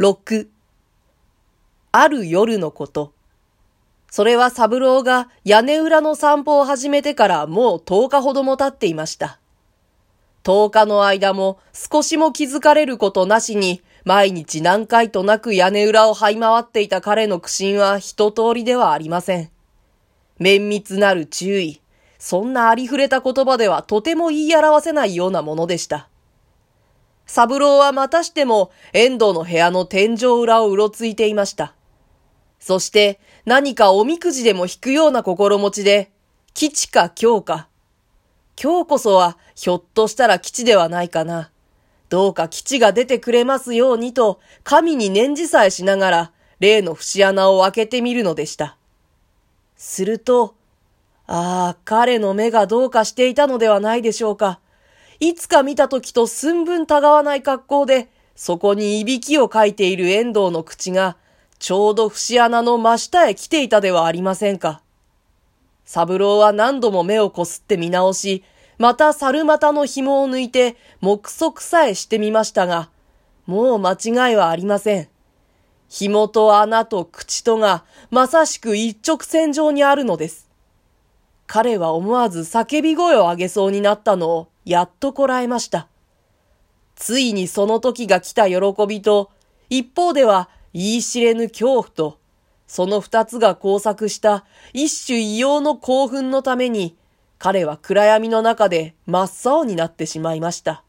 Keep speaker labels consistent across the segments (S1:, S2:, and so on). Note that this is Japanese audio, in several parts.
S1: 6ある夜のこと。それは三郎が屋根裏の散歩を始めてからもう10日ほども経っていました。10日の間も少しも気づかれることなしに毎日何回となく屋根裏を這い回っていた彼の苦心は一通りではありません。綿密なる注意、そんなありふれた言葉ではとても言い表せないようなものでした。三郎はまたしても遠藤の部屋の天井裏をうろついていました。そして何かおみくじでも引くような心持ちで、吉か今日か。今日こそはひょっとしたら吉ではないかな。どうか吉が出てくれますようにと、神に念じさえしながら、例の節穴を開けてみるのでした。すると、ああ、彼の目がどうかしていたのではないでしょうか。いつか見た時と寸分たがわない格好で、そこにいびきをかいている遠藤の口が、ちょうど節穴の真下へ来ていたではありませんか。三郎は何度も目をこすって見直し、また猿股の紐を抜いて目測さえしてみましたが、もう間違いはありません。紐と穴と口とがまさしく一直線上にあるのです。彼は思わず叫び声を上げそうになったのをやっとこらえました。ついにその時が来た喜びと、一方では言い知れぬ恐怖と、その二つが交錯した一種異様の興奮のために、彼は暗闇の中で真っ青になってしまいました。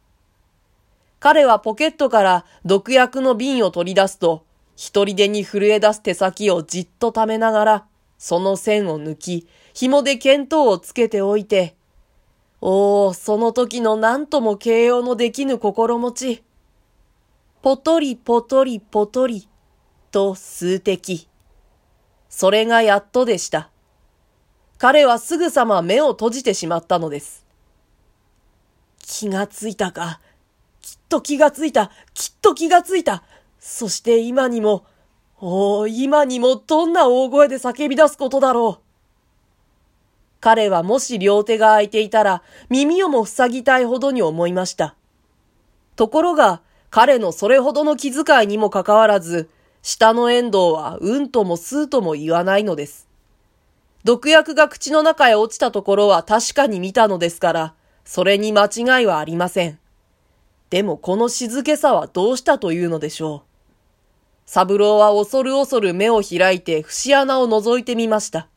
S1: 彼はポケットから毒薬の瓶を取り出すと、一人でに震え出す手先をじっと溜めながら、その線を抜き、紐で見当をつけておいて、おお、その時の何とも形容のできぬ心持ち。ぽとりぽとりぽとり、と数滴。それがやっとでした。彼はすぐさま目を閉じてしまったのです。気がついたか。きっと気がついた。きっと気がついた。そして今にも、おお、今にもどんな大声で叫び出すことだろう。彼はもし両手が空いていたら耳をも塞ぎたいほどに思いました。ところが、彼のそれほどの気遣いにもかかわらず、下の遠藤はうんともすうとも言わないのです。毒薬が口の中へ落ちたところは確かに見たのですから、それに間違いはありません。でもこの静けさはどうしたというのでしょう。三郎は恐る恐る目を開いて節穴を覗いてみました。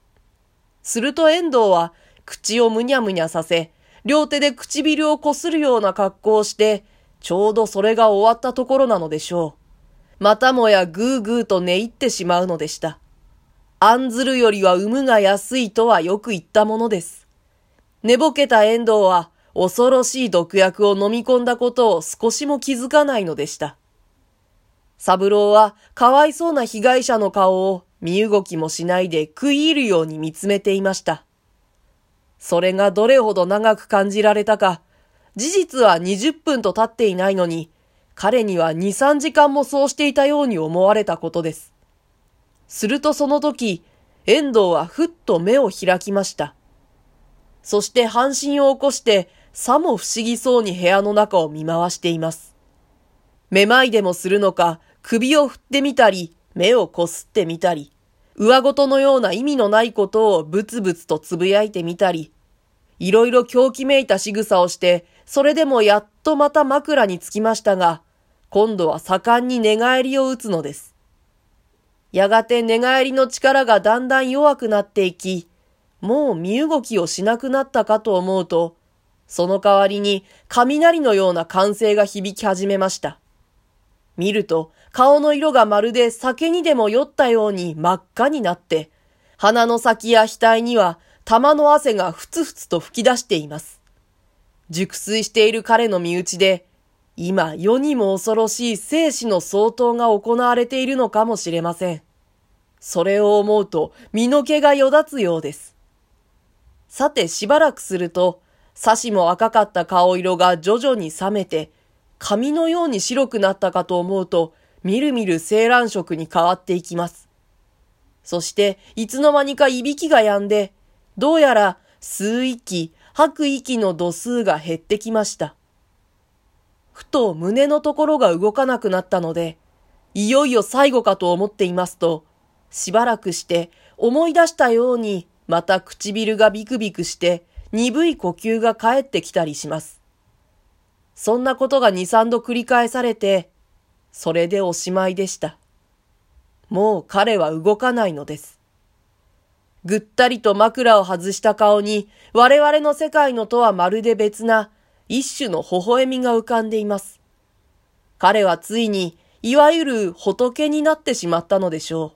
S1: すると遠藤は口をむにゃむにゃさせ、両手で唇をこするような格好をして、ちょうどそれが終わったところなのでしょう。またもやぐーぐーと寝入ってしまうのでした。案ずるよりは産むが安いとはよく言ったものです。寝ぼけた遠藤は恐ろしい毒薬を飲み込んだことを少しも気づかないのでした。三郎はかわいそうな被害者の顔を身動きもしないで食い入るように見つめていました。それがどれほど長く感じられたか、事実は20分と経っていないのに、彼には2、3時間もそうしていたように思われたことです。するとその時、遠藤はふっと目を開きました。そして半身を起こして、さも不思議そうに部屋の中を見回しています。めまいでもするのか、首を振ってみたり、目をこすってみたり、上ごとのような意味のないことをブツブツとつぶやいてみたり、いろいろ狂気めいた仕草をして、それでもやっとまた枕につきましたが、今度は盛んに寝返りを打つのです。やがて寝返りの力がだんだん弱くなっていき、もう身動きをしなくなったかと思うと、その代わりに雷のような歓声が響き始めました。見ると顔の色がまるで酒にでも酔ったように真っ赤になって、鼻の先や額には玉の汗がふつふつと吹き出しています。熟睡している彼の身内で、今世にも恐ろしい生死の相当が行われているのかもしれません。それを思うと身の毛がよだつようです。さてしばらくすると、さしも赤かった顔色が徐々に冷めて、髪のように白くなったかと思うと、みるみる青卵色に変わっていきます。そして、いつの間にかいびきが止んで、どうやら吸う息、吐く息の度数が減ってきました。ふと胸のところが動かなくなったので、いよいよ最後かと思っていますと、しばらくして思い出したようにまた唇がビクビクして鈍い呼吸が返ってきたりします。そんなことが二三度繰り返されて、それでおしまいでした。もう彼は動かないのです。ぐったりと枕を外した顔に我々の世界のとはまるで別な一種の微笑みが浮かんでいます。彼はついにいわゆる仏になってしまったのでしょう。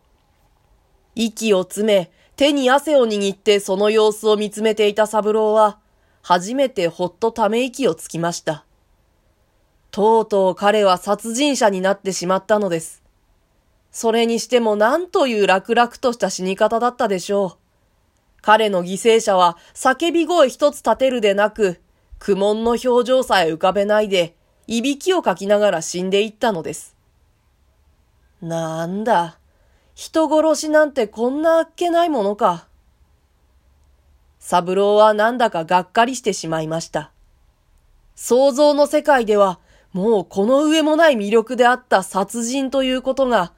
S1: 息を詰め、手に汗を握ってその様子を見つめていた三郎は、初めてほっとため息をつきました。とうとう彼は殺人者になってしまったのです。それにしても何という楽々とした死に方だったでしょう。彼の犠牲者は叫び声一つ立てるでなく、苦悶の表情さえ浮かべないで、いびきをかきながら死んでいったのです。なんだ。人殺しなんてこんなあっけないものか。三郎はなんだかがっかりしてしまいました。想像の世界ではもうこの上もない魅力であった殺人ということが、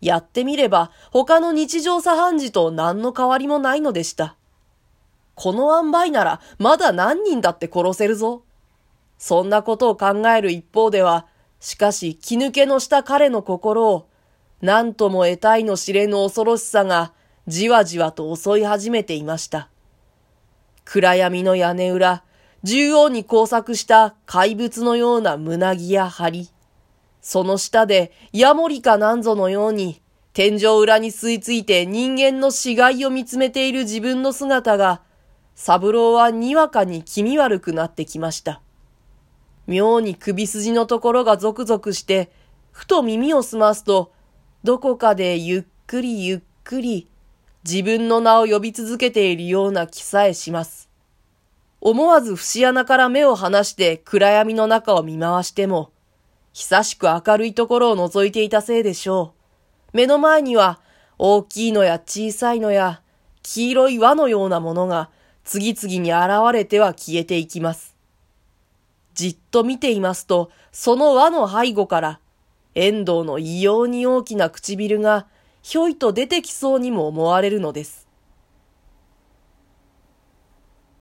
S1: やってみれば他の日常茶飯事と何の変わりもないのでした。この塩梅ならまだ何人だって殺せるぞ。そんなことを考える一方では、しかし気抜けのした彼の心を何とも得体の知れぬ恐ろしさがじわじわと襲い始めていました。暗闇の屋根裏、縦横に工作した怪物のような胸木や梁、その下でヤモリかなんぞのように天井裏に吸い付いて人間の死骸を見つめている自分の姿が、三郎はにわかに気味悪くなってきました。妙に首筋のところがゾクゾクして、ふと耳を澄ますと、どこかでゆっくりゆっくり自分の名を呼び続けているような気さえします。思わず節穴から目を離して暗闇の中を見回しても、久しく明るいところを覗いていたせいでしょう。目の前には大きいのや小さいのや黄色い輪のようなものが次々に現れては消えていきます。じっと見ていますと、その輪の背後から遠藤の異様に大きな唇がひょいと出てきそうにも思われるのです。